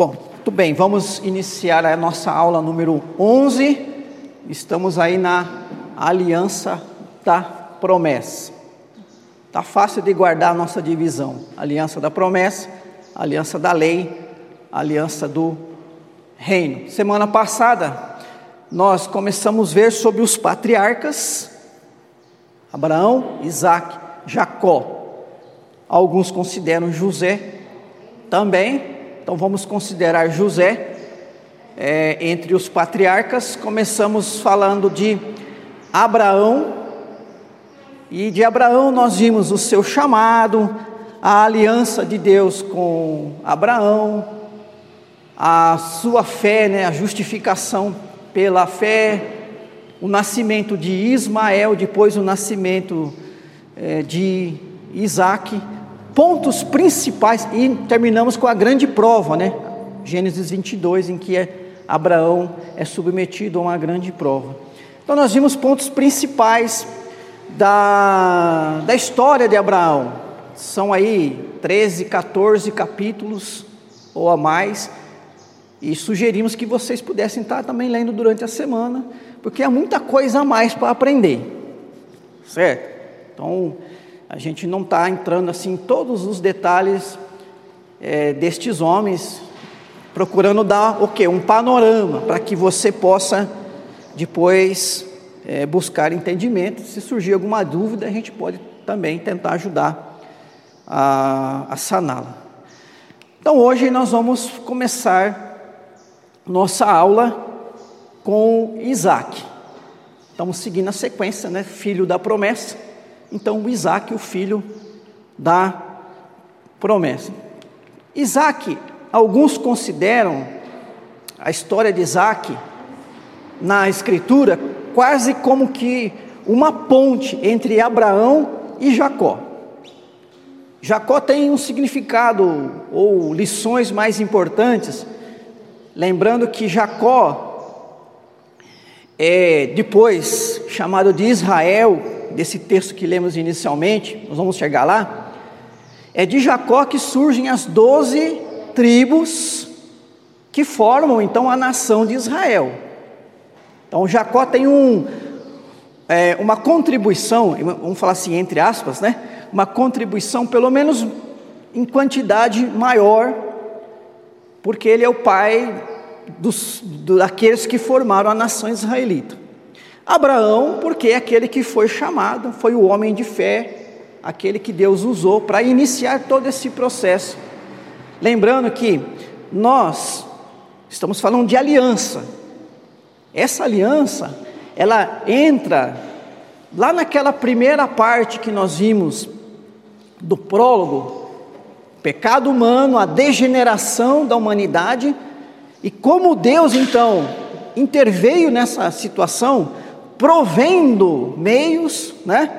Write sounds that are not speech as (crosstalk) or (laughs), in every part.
Bom, tudo bem, vamos iniciar a nossa aula número 11. Estamos aí na aliança da promessa. Tá fácil de guardar a nossa divisão: aliança da promessa, aliança da lei, aliança do reino. Semana passada nós começamos a ver sobre os patriarcas Abraão, Isaac, Jacó. Alguns consideram José também, então vamos considerar José é, entre os patriarcas. Começamos falando de Abraão, e de Abraão nós vimos o seu chamado, a aliança de Deus com Abraão, a sua fé, né, a justificação pela fé, o nascimento de Ismael, depois o nascimento é, de Isaac, pontos principais, e terminamos com a grande prova, né? Gênesis 22, em que é, Abraão é submetido a uma grande prova. Então, nós vimos pontos principais da, da história de Abraão. São aí 13, 14 capítulos ou a mais, e sugerimos que vocês pudessem estar também lendo durante a semana, porque há muita coisa a mais para aprender, certo? Então, a gente não está entrando assim em todos os detalhes é, destes homens, procurando dar o quê? Um panorama para que você possa depois é, buscar entendimento. Se surgir alguma dúvida, a gente pode também tentar ajudar a, a saná-la. Então, hoje nós vamos começar nossa aula com Isaac. Estamos seguindo a sequência, né? Filho da promessa. Então, Isaac, o filho da promessa. Isaac, alguns consideram a história de Isaac na Escritura quase como que uma ponte entre Abraão e Jacó. Jacó tem um significado ou lições mais importantes, lembrando que Jacó é depois chamado de Israel, desse texto que lemos inicialmente, nós vamos chegar lá, é de Jacó que surgem as doze tribos que formam então a nação de Israel. Então Jacó tem um, é, uma contribuição, vamos falar assim, entre aspas, né? Uma contribuição, pelo menos em quantidade maior, porque ele é o pai dos, daqueles que formaram a nação israelita. Abraão, porque é aquele que foi chamado, foi o homem de fé, aquele que Deus usou para iniciar todo esse processo. Lembrando que nós estamos falando de aliança, essa aliança, ela entra lá naquela primeira parte que nós vimos do prólogo, pecado humano, a degeneração da humanidade, e como Deus então interveio nessa situação, provendo meios, né,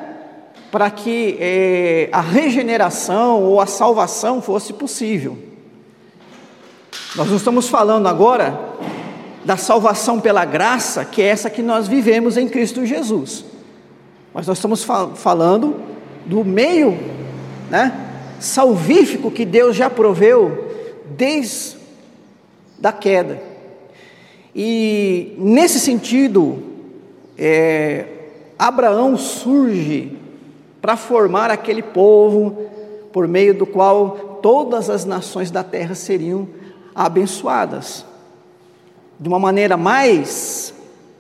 para que eh, a regeneração ou a salvação fosse possível. Nós não estamos falando agora da salvação pela graça, que é essa que nós vivemos em Cristo Jesus. Mas nós estamos fal falando do meio né, salvífico que Deus já proveu desde da queda. E nesse sentido, é, Abraão surge para formar aquele povo por meio do qual todas as nações da terra seriam abençoadas de uma maneira mais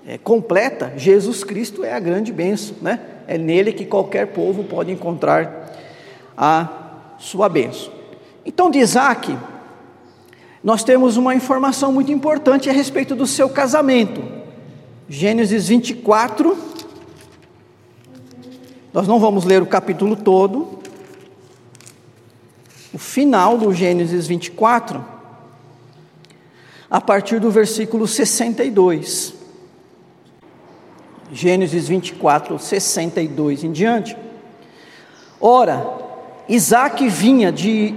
é, completa, Jesus Cristo é a grande bênção, né? É nele que qualquer povo pode encontrar a sua bênção. Então, de Isaac, nós temos uma informação muito importante a respeito do seu casamento. Gênesis 24. Nós não vamos ler o capítulo todo. O final do Gênesis 24 a partir do versículo 62. Gênesis 24, 62 em diante. Ora, Isaac vinha de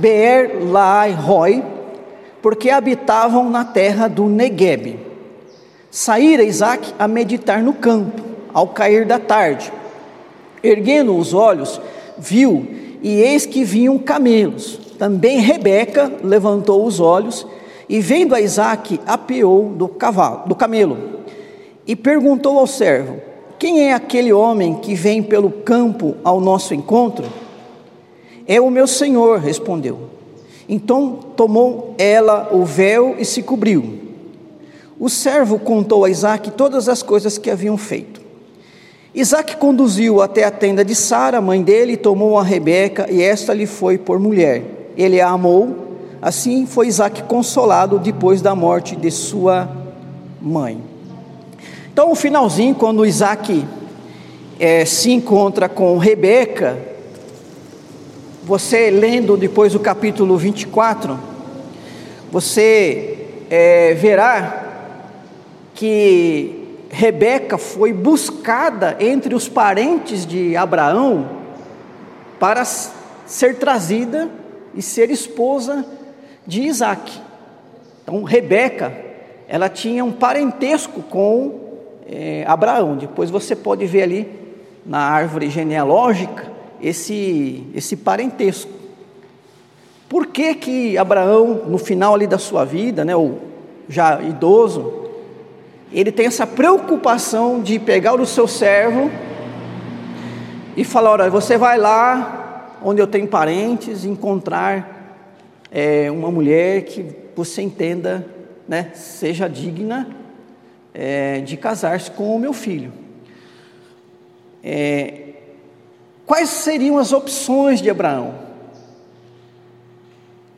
Beer Lai Roy, porque habitavam na terra do Negueb. Saíra Isaac a meditar no campo, ao cair da tarde. Erguendo os olhos, viu, e eis que vinham camelos Também Rebeca levantou os olhos e, vendo a Isaac, apeou do cavalo, do camelo, e perguntou ao servo: Quem é aquele homem que vem pelo campo ao nosso encontro? É o meu senhor, respondeu. Então tomou ela o véu e se cobriu. O servo contou a Isaac todas as coisas que haviam feito. Isaac conduziu até a tenda de Sara, mãe dele, e tomou a Rebeca, e esta lhe foi por mulher ele a amou, assim foi Isaac consolado depois da morte de sua mãe. Então, o finalzinho, quando Isaac é, se encontra com Rebeca, você lendo depois o capítulo 24, você é, verá que Rebeca foi buscada entre os parentes de Abraão para ser trazida e ser esposa de Isaac. Então, Rebeca, ela tinha um parentesco com é, Abraão. Depois você pode ver ali na árvore genealógica esse, esse parentesco. Por que que Abraão, no final ali da sua vida, né, o já idoso, ele tem essa preocupação de pegar o seu servo e falar: olha, você vai lá onde eu tenho parentes, encontrar é, uma mulher que você entenda, né, seja digna é, de casar-se com o meu filho. É, quais seriam as opções de Abraão?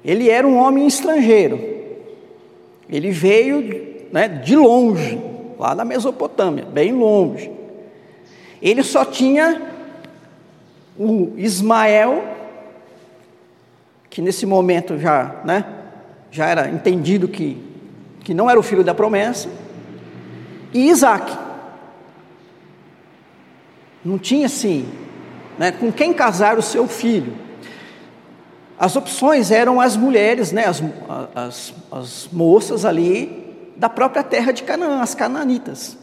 Ele era um homem estrangeiro. Ele veio né, de longe, lá da Mesopotâmia, bem longe. Ele só tinha o Ismael, que nesse momento já, né, já era entendido que, que não era o filho da promessa, e Isaac. Não tinha assim, né, com quem casar o seu filho. As opções eram as mulheres, né, as, as, as moças ali da própria terra de Canaã, as cananitas.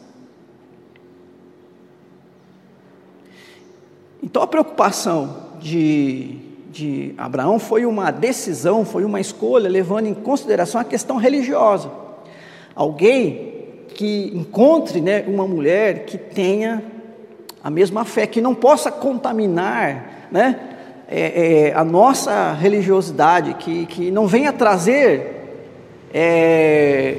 Então a preocupação de, de Abraão foi uma decisão, foi uma escolha, levando em consideração a questão religiosa. Alguém que encontre né, uma mulher que tenha a mesma fé, que não possa contaminar né, é, é, a nossa religiosidade, que, que não venha trazer é,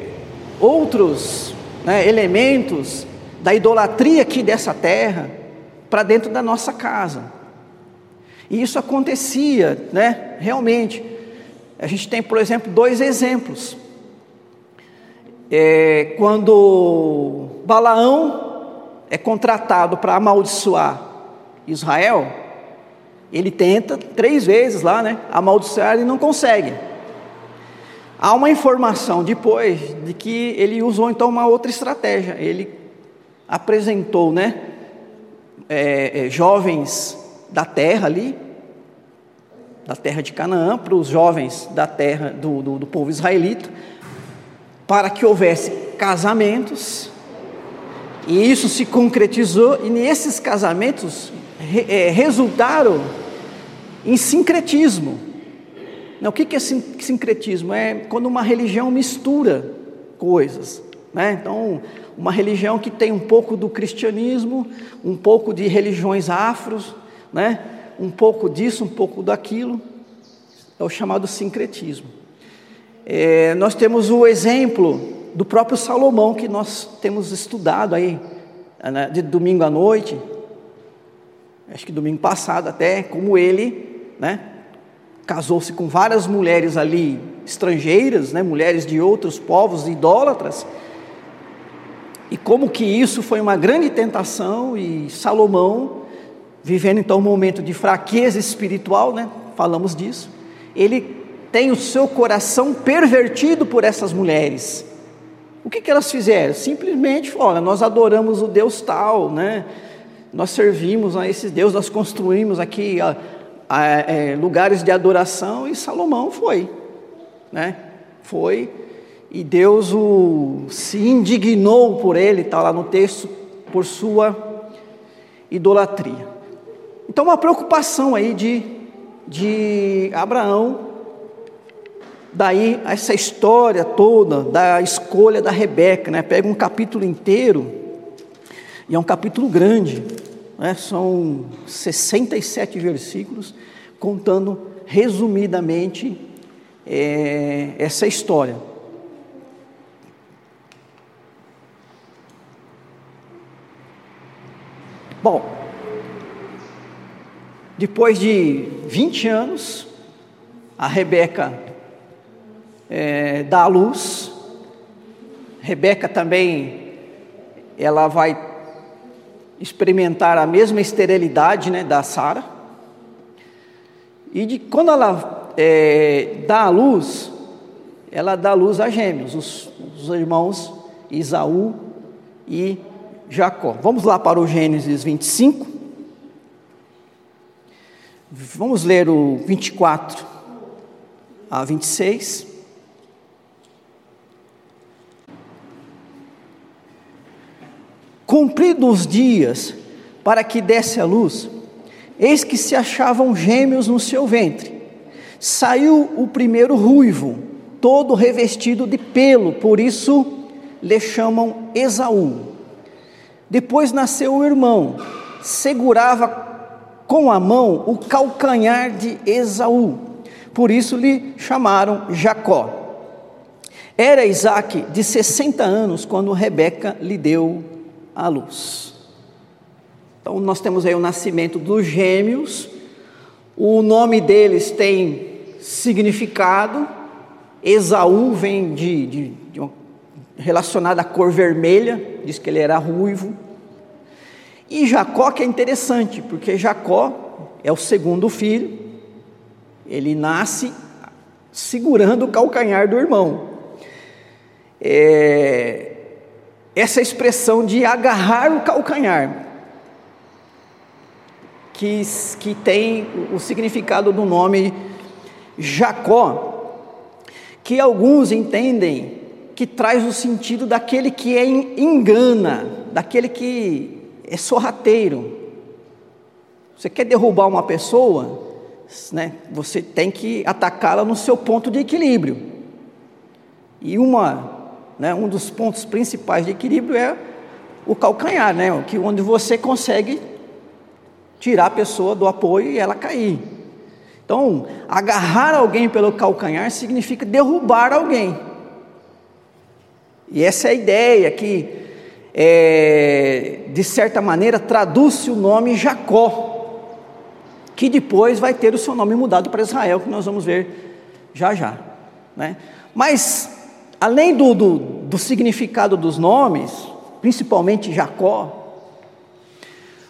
outros né, elementos da idolatria aqui dessa terra para dentro da nossa casa. E isso acontecia, né? Realmente. A gente tem, por exemplo, dois exemplos. É, quando Balaão é contratado para amaldiçoar Israel, ele tenta três vezes lá, né? Amaldiçoar e não consegue. Há uma informação depois de que ele usou então uma outra estratégia. Ele apresentou, né? é, é, jovens da terra ali, da terra de Canaã, para os jovens da terra do, do, do povo israelita, para que houvesse casamentos, e isso se concretizou, e nesses casamentos re, é, resultaram em sincretismo. Não, o que é sincretismo? É quando uma religião mistura coisas. Né? Então, uma religião que tem um pouco do cristianismo, um pouco de religiões afros, né? um pouco disso, um pouco daquilo, é o chamado sincretismo. É, nós temos o exemplo do próprio Salomão, que nós temos estudado aí, né, de domingo à noite, acho que domingo passado até, como ele, né, casou-se com várias mulheres ali estrangeiras, né, mulheres de outros povos idólatras, e como que isso foi uma grande tentação e Salomão, vivendo então um momento de fraqueza espiritual, né? Falamos disso. Ele tem o seu coração pervertido por essas mulheres. O que, que elas fizeram? Simplesmente, olha, nós adoramos o Deus tal, né? Nós servimos a esse Deus, nós construímos aqui a, é, lugares de adoração e Salomão foi, né? Foi e Deus o, se indignou por ele, está lá no texto, por sua idolatria. Então, uma preocupação aí de, de Abraão daí essa história toda da escolha da Rebeca, né? Pega um capítulo inteiro, e é um capítulo grande, né? são 67 versículos, contando resumidamente é, essa história. Bom, depois de 20 anos, a Rebeca é, dá à luz. Rebeca também, ela vai experimentar a mesma esterilidade né, da Sara. E de, quando ela é, dá à luz, ela dá à luz a gêmeos, os, os irmãos Isaú e Jacó. Vamos lá para o Gênesis 25. Vamos ler o 24 a 26. Cumpridos os dias para que desse a luz, eis que se achavam gêmeos no seu ventre. Saiu o primeiro ruivo, todo revestido de pelo, por isso lhe chamam Esaú. Depois nasceu o irmão, segurava com a mão o calcanhar de Esaú, por isso lhe chamaram Jacó. Era Isaac de 60 anos quando Rebeca lhe deu a luz. Então, nós temos aí o nascimento dos gêmeos, o nome deles tem significado, Esaú vem de, de, de relacionado à cor vermelha, diz que ele era ruivo. E Jacó, que é interessante, porque Jacó é o segundo filho, ele nasce segurando o calcanhar do irmão. É, essa expressão de agarrar o calcanhar, que, que tem o significado do nome Jacó, que alguns entendem que traz o sentido daquele que é engana, daquele que é sorrateiro. Você quer derrubar uma pessoa, né, você tem que atacá-la no seu ponto de equilíbrio. E uma, né, um dos pontos principais de equilíbrio é o calcanhar, né, que onde você consegue tirar a pessoa do apoio e ela cair. Então, agarrar alguém pelo calcanhar significa derrubar alguém. E essa é a ideia que, é, de certa maneira, traduz o nome Jacó, que depois vai ter o seu nome mudado para Israel, que nós vamos ver já já. Né? Mas, além do, do, do significado dos nomes, principalmente Jacó,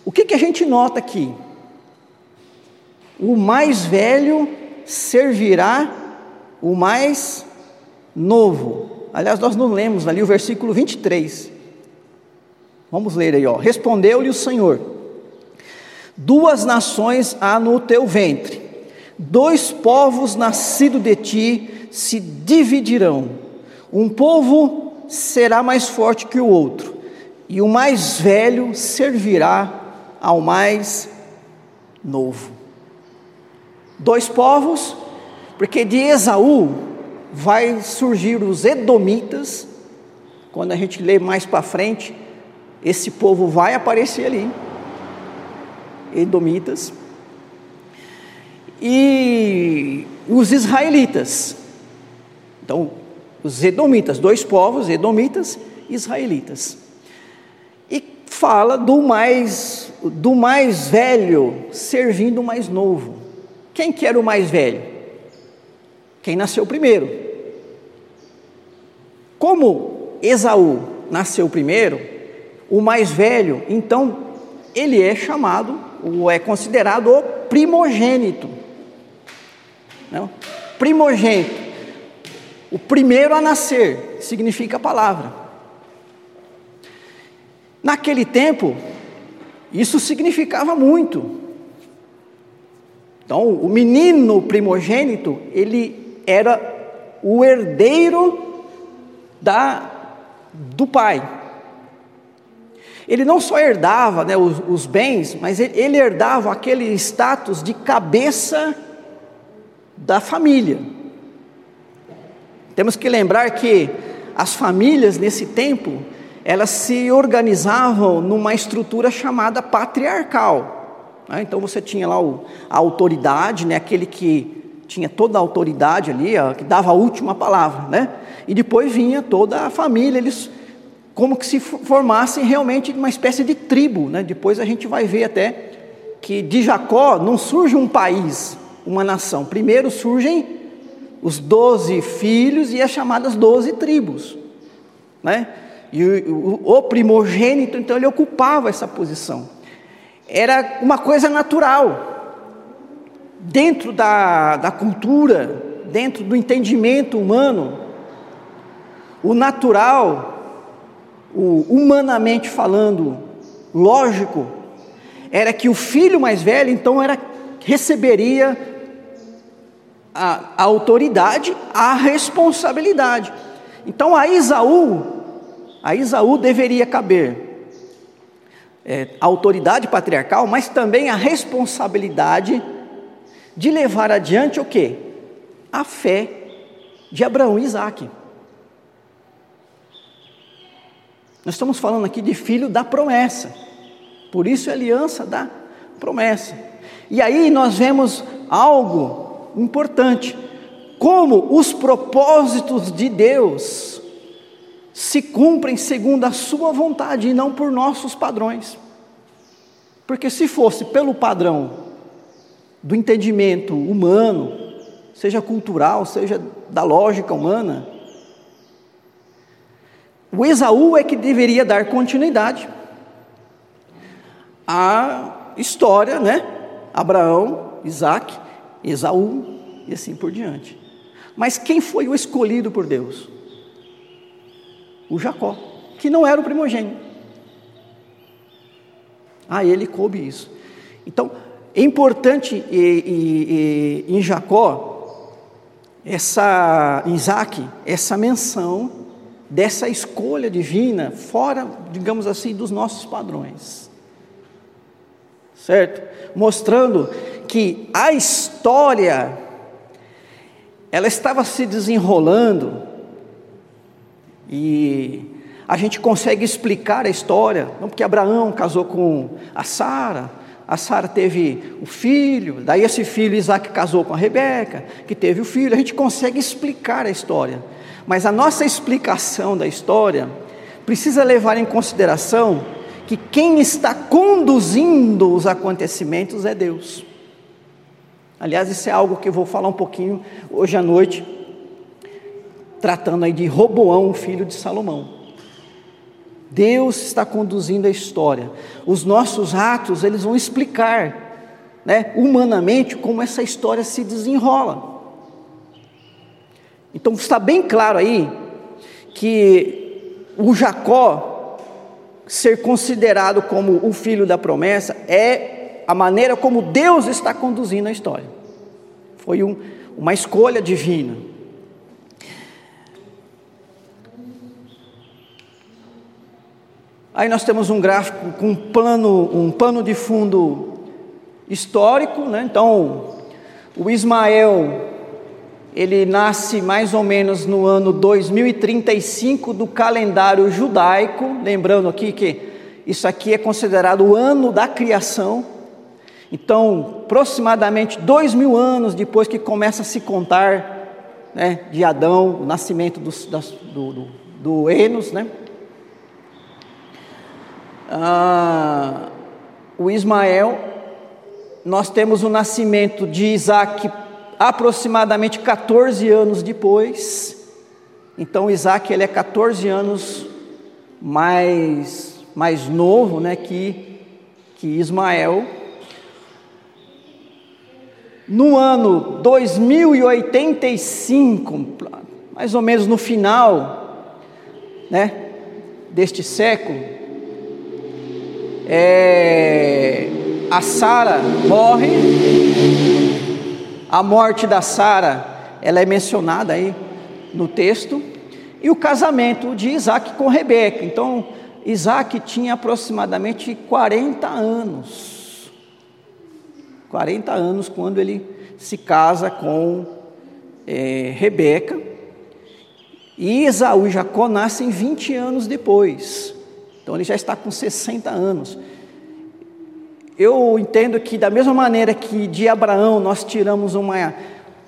o que, que a gente nota aqui? O mais velho servirá o mais novo. Aliás, nós não lemos ali o versículo 23. Vamos ler aí, ó. Respondeu-lhe o Senhor: Duas nações há no teu ventre, dois povos nascidos de ti se dividirão. Um povo será mais forte que o outro, e o mais velho servirá ao mais novo. Dois povos, porque de Esaú vai surgir os Edomitas. Quando a gente lê mais para frente, esse povo vai aparecer ali. Edomitas. E os israelitas. Então, os edomitas, dois povos, edomitas e israelitas. E fala do mais do mais velho servindo o mais novo. Quem que era o mais velho? Quem nasceu primeiro. Como Esaú nasceu primeiro, o mais velho, então ele é chamado, ou é considerado o primogênito. Não? Primogênito. O primeiro a nascer significa a palavra. Naquele tempo, isso significava muito. Então, o menino primogênito, ele era o herdeiro da, do pai. Ele não só herdava né, os, os, bens, mas ele, ele herdava aquele status de cabeça da família. Temos que lembrar que as famílias nesse tempo, elas se organizavam numa estrutura chamada patriarcal. Né? Então você tinha lá o, a autoridade, né? aquele que tinha toda a autoridade ali, ó, que dava a última palavra, né? E depois vinha toda a família, eles como que se formassem realmente uma espécie de tribo, né? Depois a gente vai ver até que de Jacó não surge um país, uma nação. Primeiro surgem os doze filhos e as chamadas doze tribos, né? E o, o, o primogênito, então, ele ocupava essa posição. Era uma coisa natural, dentro da, da cultura, dentro do entendimento humano, o natural, o humanamente falando, lógico, era que o filho mais velho então era receberia a, a autoridade, a responsabilidade. Então a Isaú, a Isaú deveria caber é, a autoridade patriarcal, mas também a responsabilidade de levar adiante o que? A fé de Abraão e Isaac. Nós estamos falando aqui de filho da promessa, por isso é aliança da promessa. E aí nós vemos algo importante, como os propósitos de Deus se cumprem segundo a sua vontade e não por nossos padrões. Porque se fosse pelo padrão do entendimento humano, seja cultural, seja da lógica humana, o Esaú é que deveria dar continuidade à história, né? Abraão, Isaac, Esaú e assim por diante. Mas quem foi o escolhido por Deus? O Jacó, que não era o primogênito. A ele coube isso. Então, é importante e, e, e, em Jacó, essa, em Isaac, essa menção dessa escolha divina, fora, digamos assim, dos nossos padrões. Certo? Mostrando que a história, ela estava se desenrolando, e a gente consegue explicar a história, não porque Abraão casou com a Sara, a Sara teve o filho, daí esse filho Isaac casou com a Rebeca, que teve o filho. A gente consegue explicar a história, mas a nossa explicação da história precisa levar em consideração que quem está conduzindo os acontecimentos é Deus. Aliás, isso é algo que eu vou falar um pouquinho hoje à noite, tratando aí de Roboão, filho de Salomão. Deus está conduzindo a história. Os nossos atos, eles vão explicar, né, humanamente, como essa história se desenrola. Então está bem claro aí que o Jacó ser considerado como o filho da promessa é a maneira como Deus está conduzindo a história. Foi um, uma escolha divina. Aí nós temos um gráfico com um plano, um pano de fundo histórico, né? Então, o Ismael ele nasce mais ou menos no ano 2035 do calendário judaico, lembrando aqui que isso aqui é considerado o ano da criação. Então, aproximadamente dois mil anos depois que começa a se contar né, de Adão, o nascimento das, do, do, do Enos, né? ah, o Ismael, nós temos o nascimento de Isaac aproximadamente 14 anos depois. Então Isaac ele é 14 anos mais, mais novo né, que, que Ismael. No ano 2085, mais ou menos no final né, deste século, é, a Sara morre, a morte da Sara, ela é mencionada aí no texto, e o casamento de Isaac com Rebeca. Então, Isaac tinha aproximadamente 40 anos. 40 anos quando ele se casa com é, Rebeca. E Esaú e Jacó nascem 20 anos depois. Então ele já está com 60 anos. Eu entendo que, da mesma maneira que de Abraão nós tiramos uma,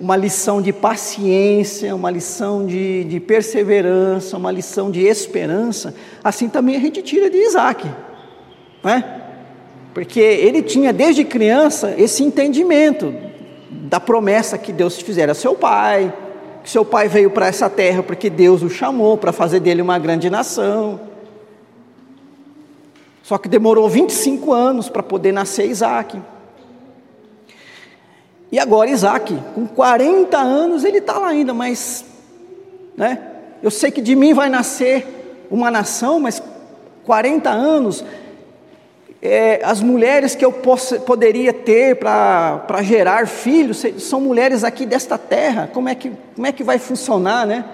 uma lição de paciência, uma lição de, de perseverança, uma lição de esperança, assim também a gente tira de Isaac, né? Porque ele tinha desde criança esse entendimento da promessa que Deus fizera a seu pai, que seu pai veio para essa terra porque Deus o chamou para fazer dele uma grande nação. Só que demorou 25 anos para poder nascer Isaac. E agora Isaac, com 40 anos, ele está lá ainda, mas né, eu sei que de mim vai nascer uma nação, mas 40 anos, é, as mulheres que eu posso, poderia ter para gerar filhos são mulheres aqui desta terra. Como é, que, como é que vai funcionar, né?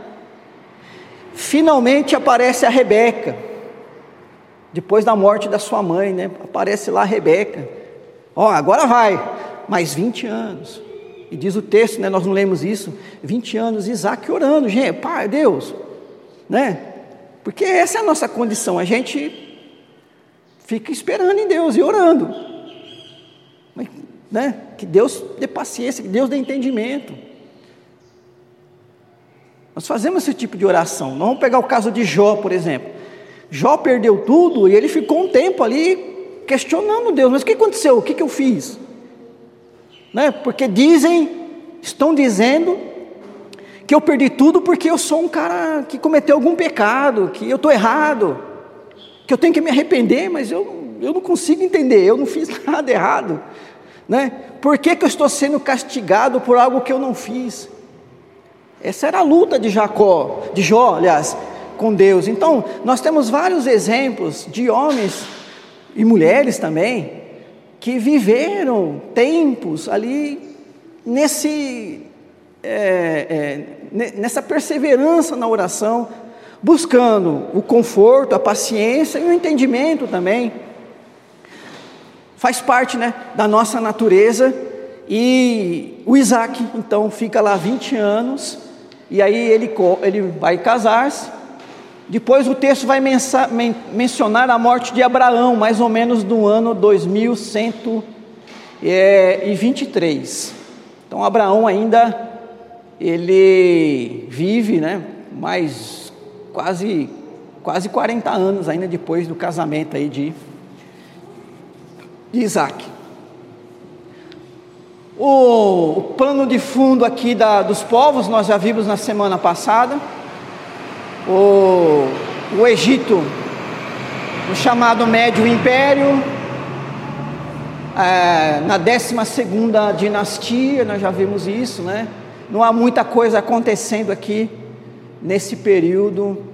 Finalmente aparece a Rebeca, depois da morte da sua mãe, né? Aparece lá a Rebeca. Ó, agora vai, mais 20 anos. E diz o texto, né? Nós não lemos isso. 20 anos, Isaac orando, gente, Pai, Deus, né? Porque essa é a nossa condição, a gente fica esperando em Deus e orando. Né? Que Deus dê paciência, que Deus dê entendimento. Nós fazemos esse tipo de oração. Nós vamos pegar o caso de Jó, por exemplo. Jó perdeu tudo e ele ficou um tempo ali questionando Deus: mas o que aconteceu? O que, que eu fiz? Né? Porque dizem, estão dizendo que eu perdi tudo porque eu sou um cara que cometeu algum pecado, que eu estou errado que eu tenho que me arrepender, mas eu, eu não consigo entender, eu não fiz (laughs) nada errado. Né? Por que, que eu estou sendo castigado por algo que eu não fiz? Essa era a luta de Jacó, de Jó, aliás, com Deus. Então, nós temos vários exemplos de homens e mulheres também que viveram tempos ali nesse é, é, nessa perseverança na oração, buscando o conforto, a paciência e o entendimento também. Faz parte né, da nossa natureza. E o Isaac, então, fica lá 20 anos, e aí ele, ele vai casar-se. Depois o texto vai mensa, men, mencionar a morte de Abraão, mais ou menos no ano 2123. Então Abraão ainda ele vive, né, mais quase, quase 40 anos ainda depois do casamento aí de, de Isaac. O, o plano de fundo aqui da, dos povos nós já vimos na semana passada. O, o Egito, o chamado Médio Império, é, na 12 dinastia, nós já vimos isso, né? Não há muita coisa acontecendo aqui nesse período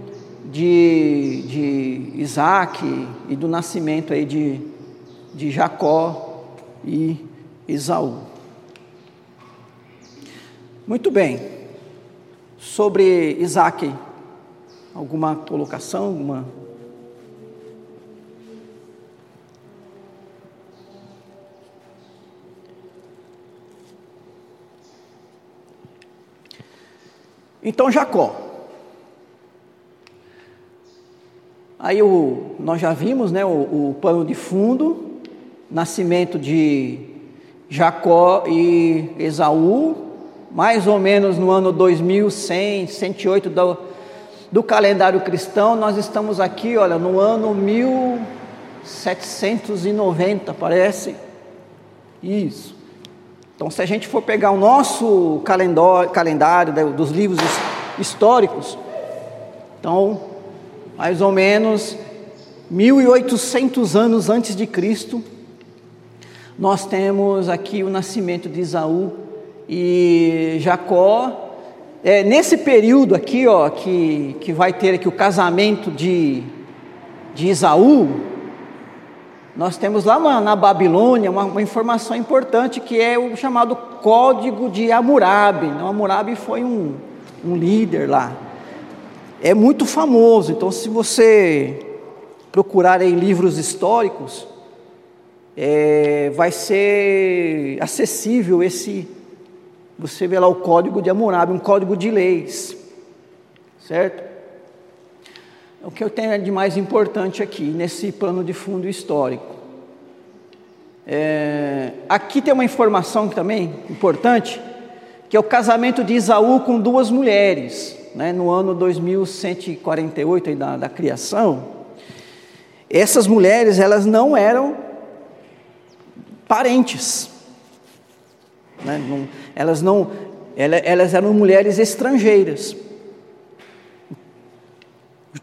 de, de Isaac e do nascimento aí de, de Jacó e Esaú. Muito bem. Sobre Isaac, alguma colocação, alguma Então Jacó, Aí o, nós já vimos né, o, o pano de fundo, nascimento de Jacó e Esaú, mais ou menos no ano 2100, 108 do, do calendário cristão, nós estamos aqui, olha, no ano 1790, parece. Isso. Então, se a gente for pegar o nosso calendário, calendário dos livros históricos, então mais ou menos 1800 anos antes de Cristo, nós temos aqui o nascimento de Isaú e Jacó. É, nesse período aqui, ó, que, que vai ter aqui o casamento de, de Isaú, nós temos lá na, na Babilônia uma, uma, informação importante que é o chamado Código de Hammurabi. Então, Hammurabi foi um, um líder lá é muito famoso. Então, se você procurar em livros históricos, é, vai ser acessível esse. Você vê lá o código de Hammurabi, um código de leis. certo? O que eu tenho de mais importante aqui, nesse pano de fundo histórico. É, aqui tem uma informação também importante, que é o casamento de Isaú com duas mulheres, né, no ano 2148 aí da, da criação. Essas mulheres, elas não eram parentes, né, não, elas não, elas eram mulheres estrangeiras.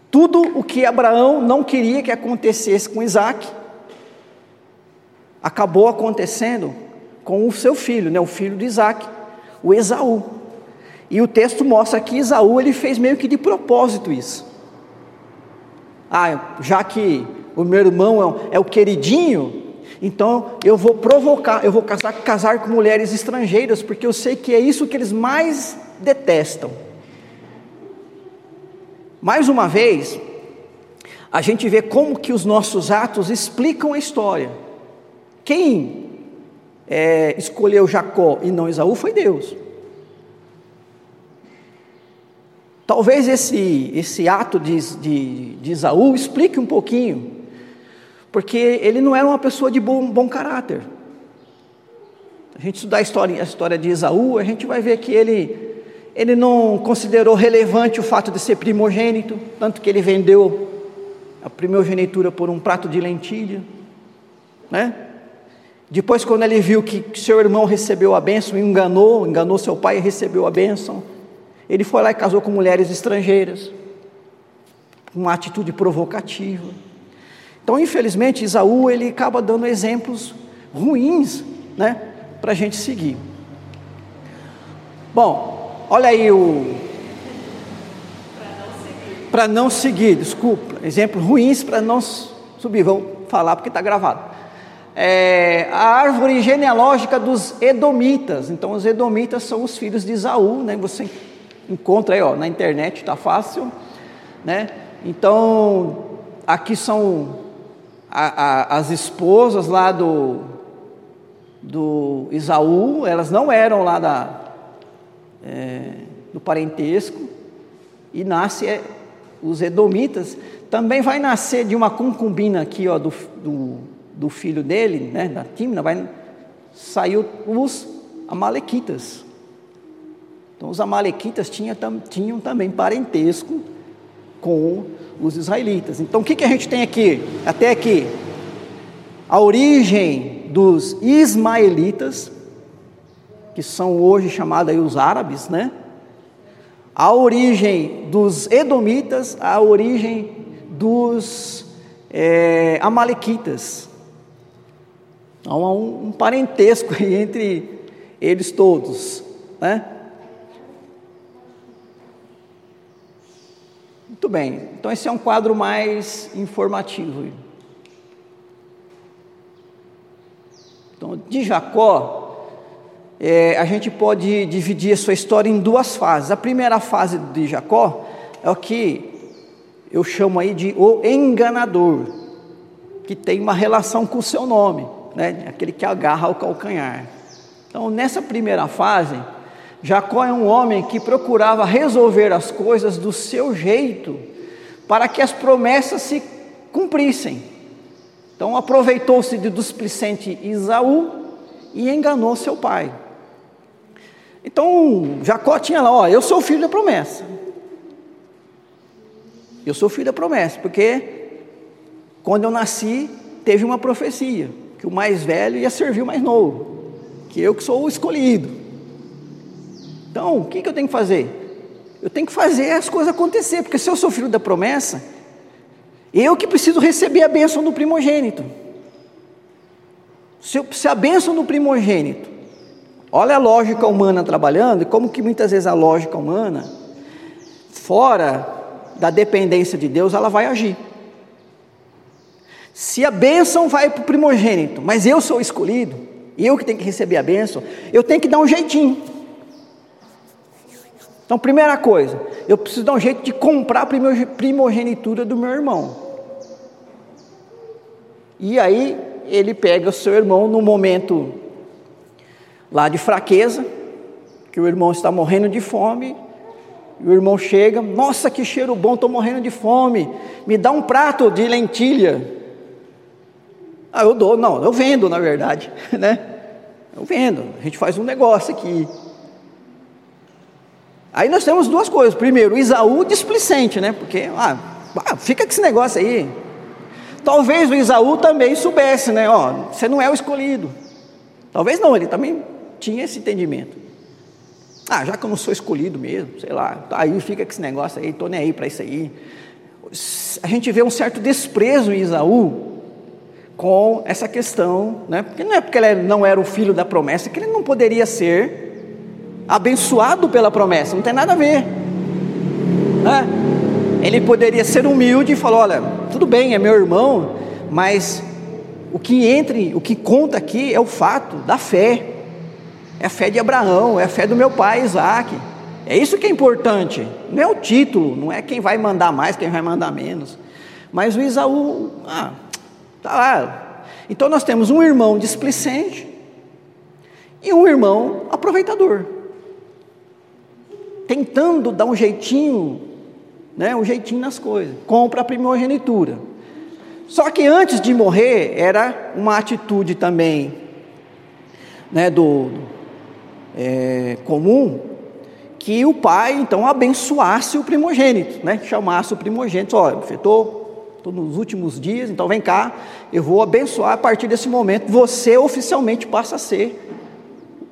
Tudo o que Abraão não queria que acontecesse com Isaac, acabou acontecendo com o seu filho, né, o filho de Isaac, o Esaú. E o texto mostra que Esaú ele fez meio que de propósito isso. Ah, já que o meu irmão é o queridinho, então eu vou provocar, eu vou casar, casar com mulheres estrangeiras, porque eu sei que é isso que eles mais detestam. Mais uma vez, a gente vê como que os nossos atos explicam a história. Quem é, escolheu Jacó e não Esaú foi Deus. Talvez esse, esse ato de, de, de Esaú explique um pouquinho, porque ele não era uma pessoa de bom, bom caráter. A gente estudar a história, a história de Esaú, a gente vai ver que ele ele não considerou relevante o fato de ser primogênito, tanto que ele vendeu a primogenitura por um prato de lentilha, né? Depois, quando ele viu que seu irmão recebeu a bênção, enganou, enganou seu pai e recebeu a bênção, ele foi lá e casou com mulheres estrangeiras, uma atitude provocativa. Então, infelizmente, Isaú ele acaba dando exemplos ruins, né, para a gente seguir. Bom, Olha aí o. Para não seguir, desculpa. Exemplos ruins para não subir. Vamos falar porque está gravado. É, a árvore genealógica dos Edomitas. Então, os Edomitas são os filhos de Isaú, né? Você encontra aí ó, na internet, está fácil. Né? Então, aqui são a, a, as esposas lá do, do Isaú, elas não eram lá da, é, do parentesco, e nasce é, os Edomitas, também vai nascer de uma concubina aqui, ó, do, do, do filho dele, né, da Timna, vai saiu os Amalequitas. Então, os Amalequitas tinham, tinham também parentesco com os israelitas. Então, o que, que a gente tem aqui? Até aqui, a origem dos ismaelitas, que são hoje chamados os árabes, né? A origem dos edomitas, a origem dos é, amalequitas. Então, há um, um parentesco (laughs) entre eles todos, né? Bem, então esse é um quadro mais informativo. Então, de Jacó, é, a gente pode dividir a sua história em duas fases. A primeira fase de Jacó é o que eu chamo aí de o enganador, que tem uma relação com o seu nome, né? aquele que agarra o calcanhar. Então, nessa primeira fase, Jacó é um homem que procurava resolver as coisas do seu jeito, para que as promessas se cumprissem. Então, aproveitou-se do displicente Isaú e enganou seu pai. Então, Jacó tinha lá, ó, eu sou filho da promessa. Eu sou filho da promessa, porque quando eu nasci, teve uma profecia, que o mais velho ia servir o mais novo, que eu que sou o escolhido. Então, o que, eu tenho que fazer? Eu tenho que fazer as coisas acontecer, porque se eu sou filho da promessa, eu que preciso receber a bênção do primogênito. Se, eu, se a bênção do primogênito Olha a lógica humana trabalhando e como que muitas vezes a lógica humana, fora da dependência de Deus, ela vai agir. Se a bênção vai para o primogênito, mas eu sou escolhido, eu que tenho que receber a bênção, eu tenho que dar um jeitinho. Então, primeira coisa, eu preciso dar um jeito de comprar a primogenitura do meu irmão. E aí, ele pega o seu irmão no momento lá de fraqueza, que o irmão está morrendo de fome, E o irmão chega, nossa, que cheiro bom, estou morrendo de fome, me dá um prato de lentilha. Ah, eu dou, não, eu vendo, na verdade, (laughs) né? Eu vendo, a gente faz um negócio aqui. Aí nós temos duas coisas. Primeiro, Isaú displicente, né? Porque, ah, fica com esse negócio aí. Talvez o Isaú também soubesse, né? Ó, você não é o escolhido. Talvez não, ele também tinha esse entendimento. Ah, já que eu não sou escolhido mesmo, sei lá, aí fica com esse negócio aí, estou nem aí para isso aí. A gente vê um certo desprezo em Isaú com essa questão, né? Porque não é porque ele não era o filho da promessa que ele não poderia ser abençoado pela promessa, não tem nada a ver. Né? Ele poderia ser humilde e falar: olha, tudo bem, é meu irmão, mas o que entre, o que conta aqui é o fato da fé. É a fé de Abraão, é a fé do meu pai Isaac. É isso que é importante. Não é o título, não é quem vai mandar mais, quem vai mandar menos. Mas o Isaú, ah, tá lá. Então nós temos um irmão displicente e um irmão aproveitador. Tentando dar um jeitinho, né, um jeitinho nas coisas. Compra a primogenitura. Só que antes de morrer, era uma atitude também né, do, é, comum que o pai então abençoasse o primogênito, né, chamasse o primogênito, olha, estou nos últimos dias, então vem cá, eu vou abençoar a partir desse momento, você oficialmente passa a ser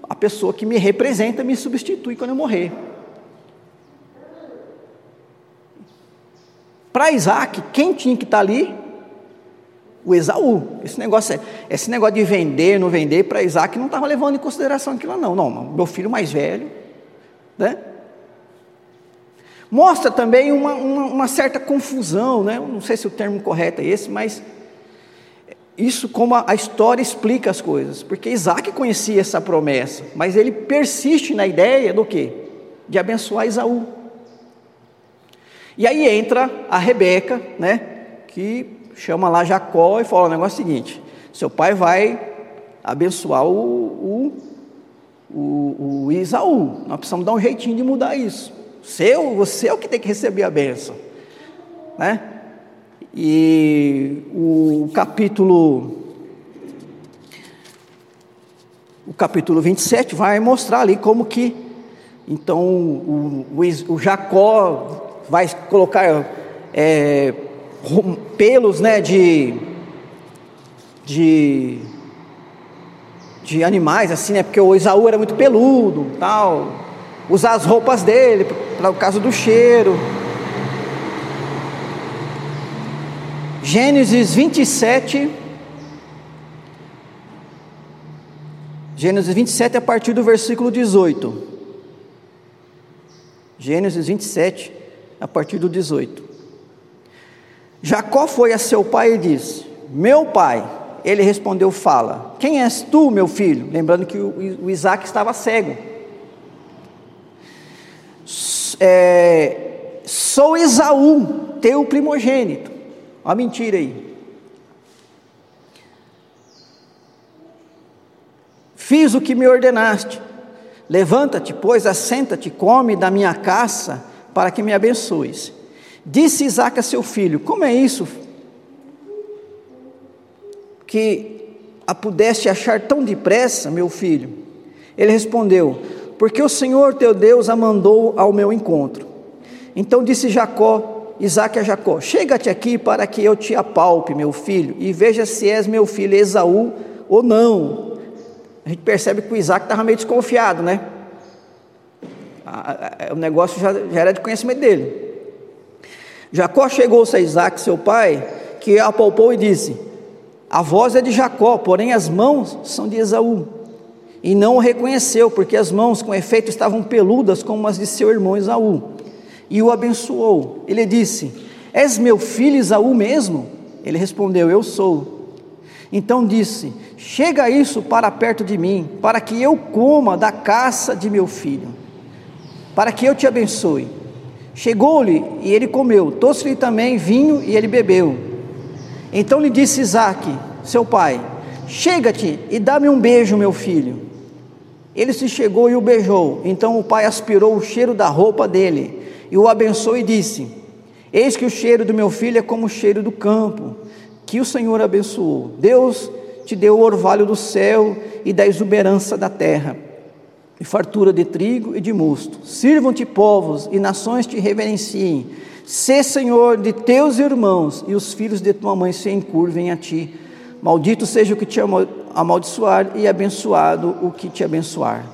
a pessoa que me representa, me substitui quando eu morrer. Para Isaac, quem tinha que estar ali? o Esaú. Esse negócio, esse negócio de vender, não vender, para Isaac não estava levando em consideração aquilo, não. Não, meu filho mais velho, né? Mostra também uma, uma, uma certa confusão, né? não sei se o termo correto é esse, mas isso como a, história explica as coisas, porque Isaac conhecia essa promessa, mas ele persiste na ideia do quê? De abençoar Esaú. E aí entra a Rebeca, né? Que chama lá Jacó e fala o negócio seguinte: seu pai vai abençoar o, o, o, o Isaú. Nós precisamos dar um jeitinho de mudar isso. Seu, você é o que tem que receber a bênção. Né? E o capítulo o capítulo 27 vai mostrar ali como que então o, o, o Jacó vai colocar é, pelos né, de, de, de animais, assim, né, porque o Isaú era muito peludo, tal, usar as roupas dele, para o caso do cheiro. Gênesis 27, Gênesis 27 a partir do versículo 18. Gênesis 27 a partir do 18. Jacó foi a seu pai e disse: Meu pai. Ele respondeu: Fala, quem és tu, meu filho? Lembrando que o Isaac estava cego. É, sou Esaú, teu primogênito. Olha a mentira aí. Fiz o que me ordenaste. Levanta-te, pois, assenta-te, come da minha caça, para que me abençoes. Disse Isaac a seu filho: Como é isso que a pudeste achar tão depressa, meu filho? Ele respondeu: Porque o Senhor teu Deus a mandou ao meu encontro. Então disse Jacó, Isaac a Jacó: Chega-te aqui para que eu te apalpe, meu filho, e veja se és meu filho Esaú ou não. A gente percebe que o Isaac estava meio desconfiado, né? O negócio já, já era de conhecimento dele. Jacó chegou-se a Isaac, seu pai, que apalpou e disse: A voz é de Jacó, porém as mãos são de Esaú. E não o reconheceu, porque as mãos, com efeito, estavam peludas como as de seu irmão Esaú. E o abençoou. Ele disse: És meu filho Esaú mesmo? Ele respondeu: Eu sou. Então disse: Chega isso para perto de mim, para que eu coma da caça de meu filho, para que eu te abençoe. Chegou-lhe e ele comeu, trouxe-lhe também vinho e ele bebeu. Então lhe disse Isaque, seu pai: Chega-te e dá-me um beijo, meu filho. Ele se chegou e o beijou. Então o pai aspirou o cheiro da roupa dele e o abençoou e disse: Eis que o cheiro do meu filho é como o cheiro do campo, que o Senhor abençoou. Deus te deu o orvalho do céu e da exuberância da terra, e fartura de trigo e de mosto. Sirvam-te povos e nações te reverenciem. Sê Senhor de teus irmãos, e os filhos de tua mãe se encurvem a ti. Maldito seja o que te amaldiçoar, e abençoado o que te abençoar.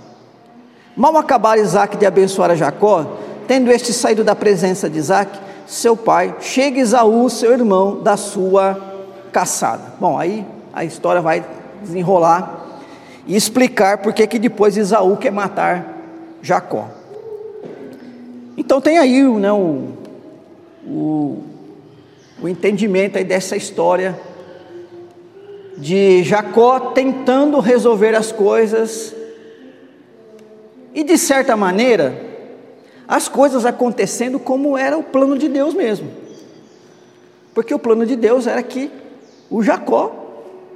Mal acabar Isaac de abençoar a Jacó, tendo este saído da presença de Isaac, seu pai, chega Esaú, seu irmão, da sua caçada. Bom, aí a história vai desenrolar e explicar por que depois Esaú quer matar Jacó. Então tem aí né, o, o, o entendimento aí dessa história de Jacó tentando resolver as coisas e de certa maneira as coisas acontecendo como era o plano de Deus mesmo. Porque o plano de Deus era que o Jacó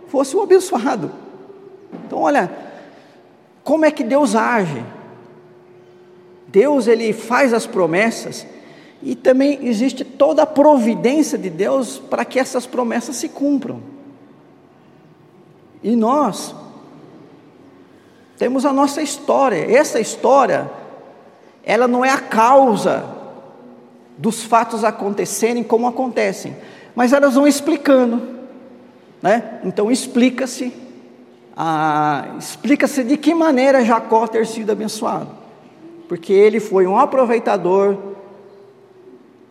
fosse o abençoado. Então, olha, como é que Deus age? Deus ele faz as promessas e também existe toda a providência de Deus para que essas promessas se cumpram. E nós temos a nossa história. Essa história ela não é a causa dos fatos acontecerem como acontecem, mas elas vão explicando, né? Então explica-se, explica-se de que maneira Jacó ter sido abençoado, porque ele foi um aproveitador,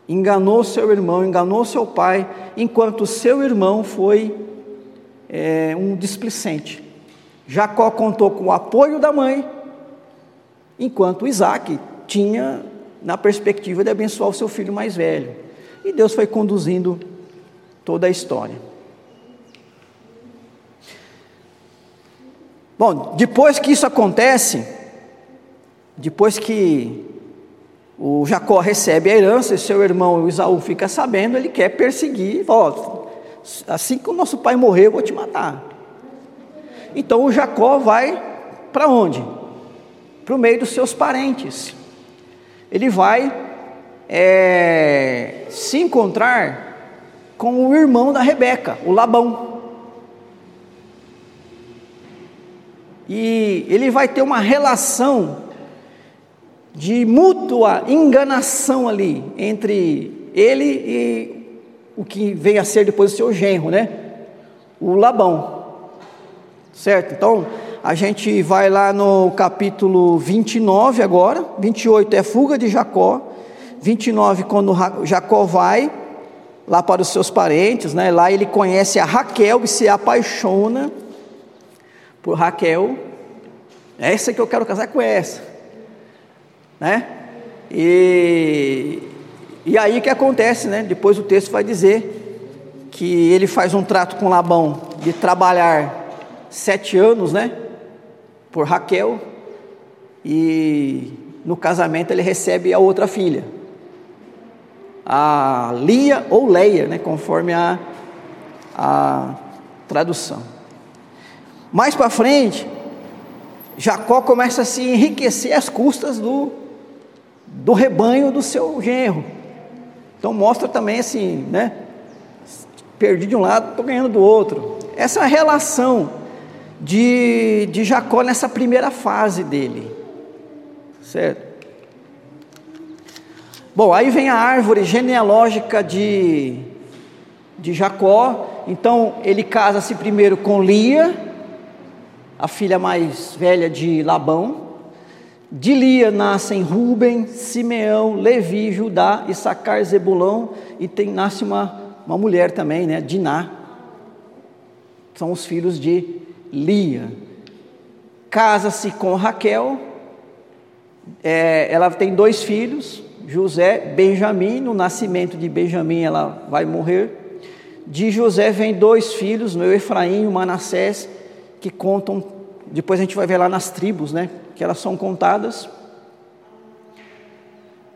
enganou seu irmão, enganou seu pai, enquanto seu irmão foi é, um displicente. Jacó contou com o apoio da mãe, enquanto Isaac tinha na perspectiva de abençoar o seu filho mais velho. E Deus foi conduzindo toda a história. Bom, depois que isso acontece, depois que o Jacó recebe a herança e seu irmão Isaú fica sabendo, ele quer perseguir, fala, assim que o nosso pai morrer, eu vou te matar. Então o Jacó vai para onde? Para o meio dos seus parentes ele vai é, se encontrar com o irmão da Rebeca, o Labão. E ele vai ter uma relação de mútua enganação ali entre ele e o que vem a ser depois o seu genro, né? O Labão. Certo? Então, a gente vai lá no capítulo 29 agora, 28 é fuga de Jacó, 29 quando Jacó vai lá para os seus parentes, né? Lá ele conhece a Raquel e se apaixona por Raquel. É essa que eu quero casar com essa, né? E e aí que acontece, né? Depois o texto vai dizer que ele faz um trato com Labão de trabalhar sete anos, né? por Raquel e no casamento ele recebe a outra filha, a Lia ou Leia, né, conforme a, a tradução. Mais para frente, Jacó começa a se enriquecer às custas do, do rebanho do seu genro. Então mostra também assim, né? Perdi de um lado, estou ganhando do outro. Essa relação de, de Jacó nessa primeira fase dele, certo? Bom, aí vem a árvore genealógica de, de Jacó. Então ele casa-se primeiro com Lia, a filha mais velha de Labão. De Lia nascem Ruben, Simeão, Levi, Judá, Issacar, Zebulão e tem, nasce uma, uma mulher também, né? Diná. São os filhos de Lia. Casa-se com Raquel, é, ela tem dois filhos, José, Benjamim. No nascimento de Benjamim ela vai morrer. De José vem dois filhos, meu Efraim e Manassés, que contam, depois a gente vai ver lá nas tribos, né? Que elas são contadas.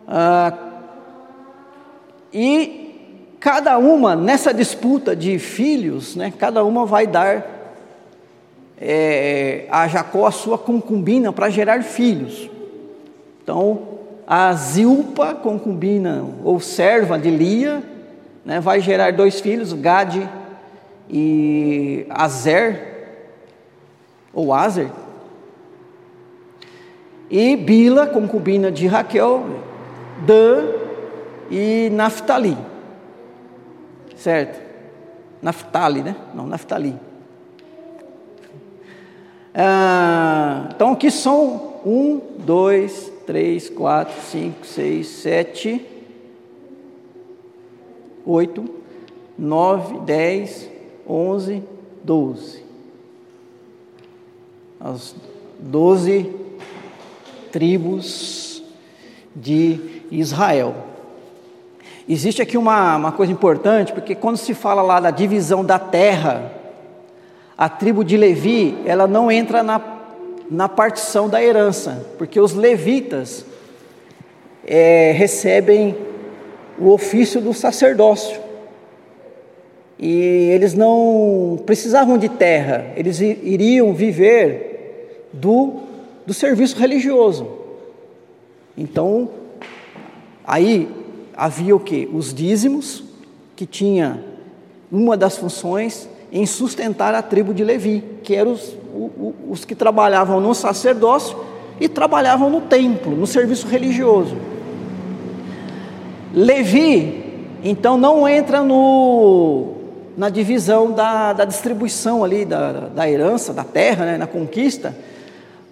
Ah, e cada uma, nessa disputa de filhos, né? Cada uma vai dar é, a Jacó a sua concubina para gerar filhos. Então, a Zilpa, concubina ou serva de Lia, né, vai gerar dois filhos, Gade e Azer, ou Azer. E Bila, concubina de Raquel, Dan e Naftali. Certo? Naftali, né? Não, Naftali. Ah, então aqui são um, dois, três, quatro, cinco, seis, sete, oito, nove, dez, onze, doze. As doze tribos de Israel. Existe aqui uma, uma coisa importante, porque quando se fala lá da divisão da terra, a tribo de Levi, ela não entra na, na partição da herança, porque os levitas é, recebem o ofício do sacerdócio. E eles não precisavam de terra, eles iriam viver do, do serviço religioso. Então, aí havia o que? Os dízimos, que tinha uma das funções em sustentar a tribo de Levi, que eram os, os que trabalhavam no sacerdócio e trabalhavam no templo, no serviço religioso. Levi, então, não entra no, na divisão da, da distribuição ali, da, da herança, da terra, né, na conquista,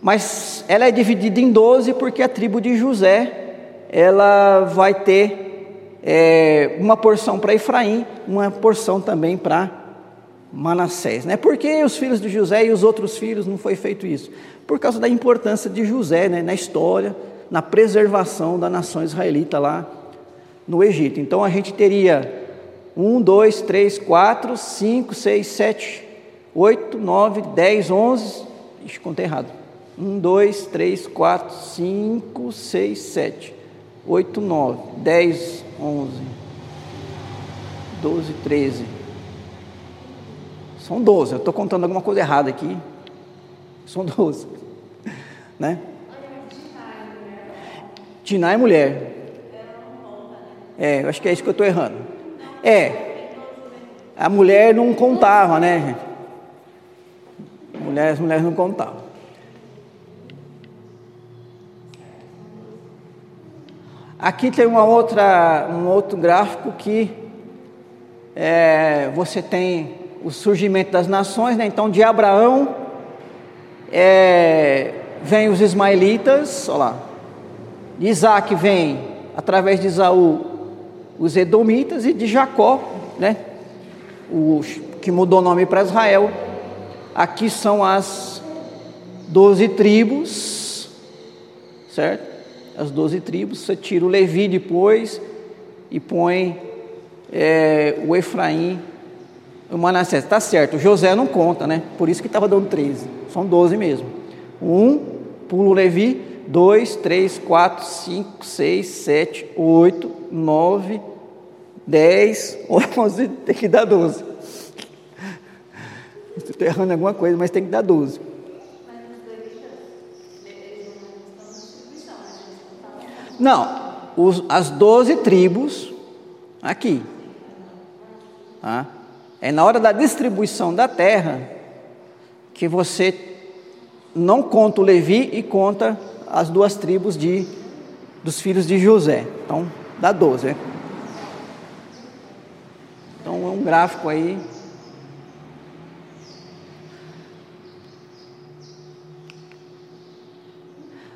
mas ela é dividida em 12 porque a tribo de José, ela vai ter é, uma porção para Efraim, uma porção também para Manassés. Né? Por que os filhos de José e os outros filhos não foi feito isso? Por causa da importância de José né, na história, na preservação da nação israelita lá no Egito. Então a gente teria um, dois, três, quatro, cinco, seis, sete, oito, nove, dez, onze. Ixi, contei errado. Um, dois, três, quatro, cinco, seis, sete, oito, nove, dez, onze, doze, treze. São 12, eu estou contando alguma coisa errada aqui. São 12. (laughs) Né? Diná é mulher. É, eu acho que é isso que eu estou errando. É. A mulher não contava, né? Mulher, as mulheres não contavam. Aqui tem uma outra, um outro gráfico que é, você tem o surgimento das nações, né? então de Abraão é, vem os ismaelitas, olha lá, de Isaac vem, através de Isaú, os edomitas, e de Jacó, né? o, que mudou o nome para Israel, aqui são as doze tribos, certo? As doze tribos, você tira o Levi depois e põe é, o Efraim o Manassés, está certo, o José não conta, né? Por isso que estava dando 13, são 12 mesmo. Um, pulo Levi, dois, três, quatro, cinco, seis, sete, oito, nove, dez, (laughs) onze, tem que dar 12. Estou errando alguma coisa, mas tem que dar 12. Não, os, as doze tribos aqui. Tá? É na hora da distribuição da terra que você não conta o Levi e conta as duas tribos de, dos filhos de José. Então, dá 12. Né? Então, é um gráfico aí.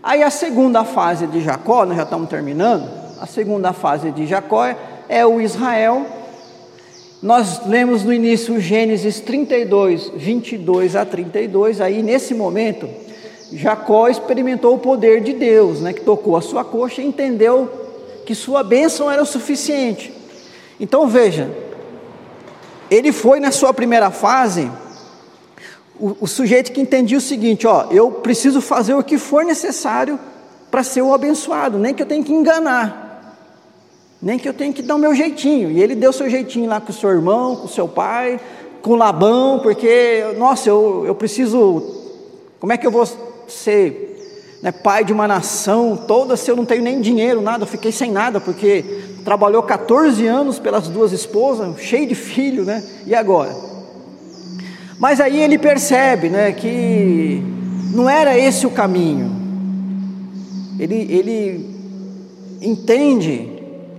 Aí a segunda fase de Jacó, nós já estamos terminando. A segunda fase de Jacó é, é o Israel nós lemos no início Gênesis 32, 22 a 32, aí nesse momento, Jacó experimentou o poder de Deus, né, que tocou a sua coxa e entendeu que sua bênção era o suficiente. Então veja, ele foi na sua primeira fase o, o sujeito que entendia o seguinte: ó, eu preciso fazer o que for necessário para ser o abençoado, nem que eu tenha que enganar nem que eu tenha que dar o meu jeitinho. E ele deu seu jeitinho lá com o seu irmão, com o seu pai, com Labão, porque, nossa, eu, eu preciso. Como é que eu vou ser né, pai de uma nação toda, se eu não tenho nem dinheiro, nada, eu fiquei sem nada, porque trabalhou 14 anos pelas duas esposas, cheio de filho, né? E agora? Mas aí ele percebe, né, que não era esse o caminho. Ele, ele entende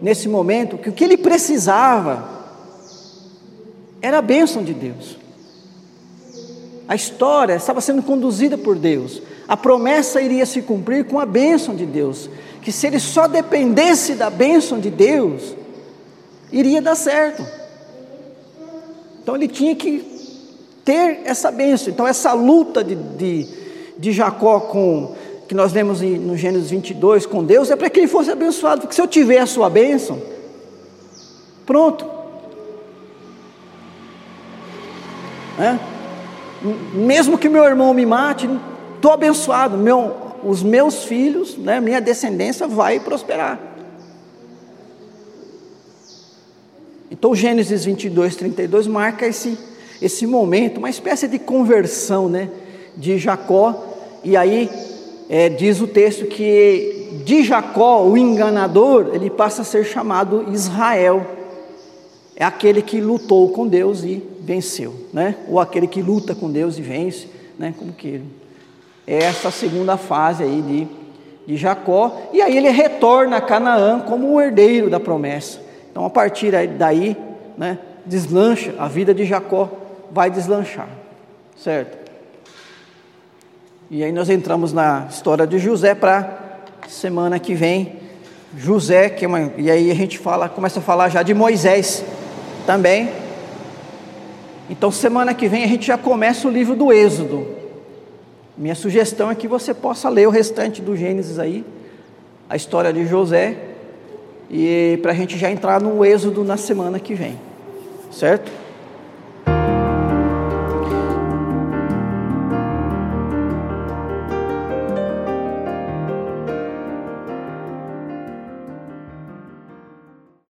nesse momento que o que ele precisava era a bênção de Deus. A história estava sendo conduzida por Deus. A promessa iria se cumprir com a bênção de Deus. Que se ele só dependesse da bênção de Deus, iria dar certo. Então ele tinha que ter essa bênção. Então, essa luta de, de, de Jacó com que nós vemos no Gênesis 22 com Deus é para que ele fosse abençoado, porque se eu tiver a sua bênção, pronto. É? Mesmo que meu irmão me mate, estou abençoado, meu, os meus filhos, né, minha descendência vai prosperar. Então Gênesis 22, 32 marca esse, esse momento, uma espécie de conversão né, de Jacó, e aí é, diz o texto que de Jacó, o enganador, ele passa a ser chamado Israel. É aquele que lutou com Deus e venceu, né? Ou aquele que luta com Deus e vence, né? Como que é essa segunda fase aí de, de Jacó. E aí ele retorna a Canaã como o herdeiro da promessa. Então a partir daí, né? Deslancha a vida de Jacó, vai deslanchar, certo? E aí nós entramos na história de José para semana que vem. José, que é uma, e aí a gente fala, começa a falar já de Moisés também. Então semana que vem a gente já começa o livro do Êxodo. Minha sugestão é que você possa ler o restante do Gênesis aí, a história de José, e para a gente já entrar no Êxodo na semana que vem, certo?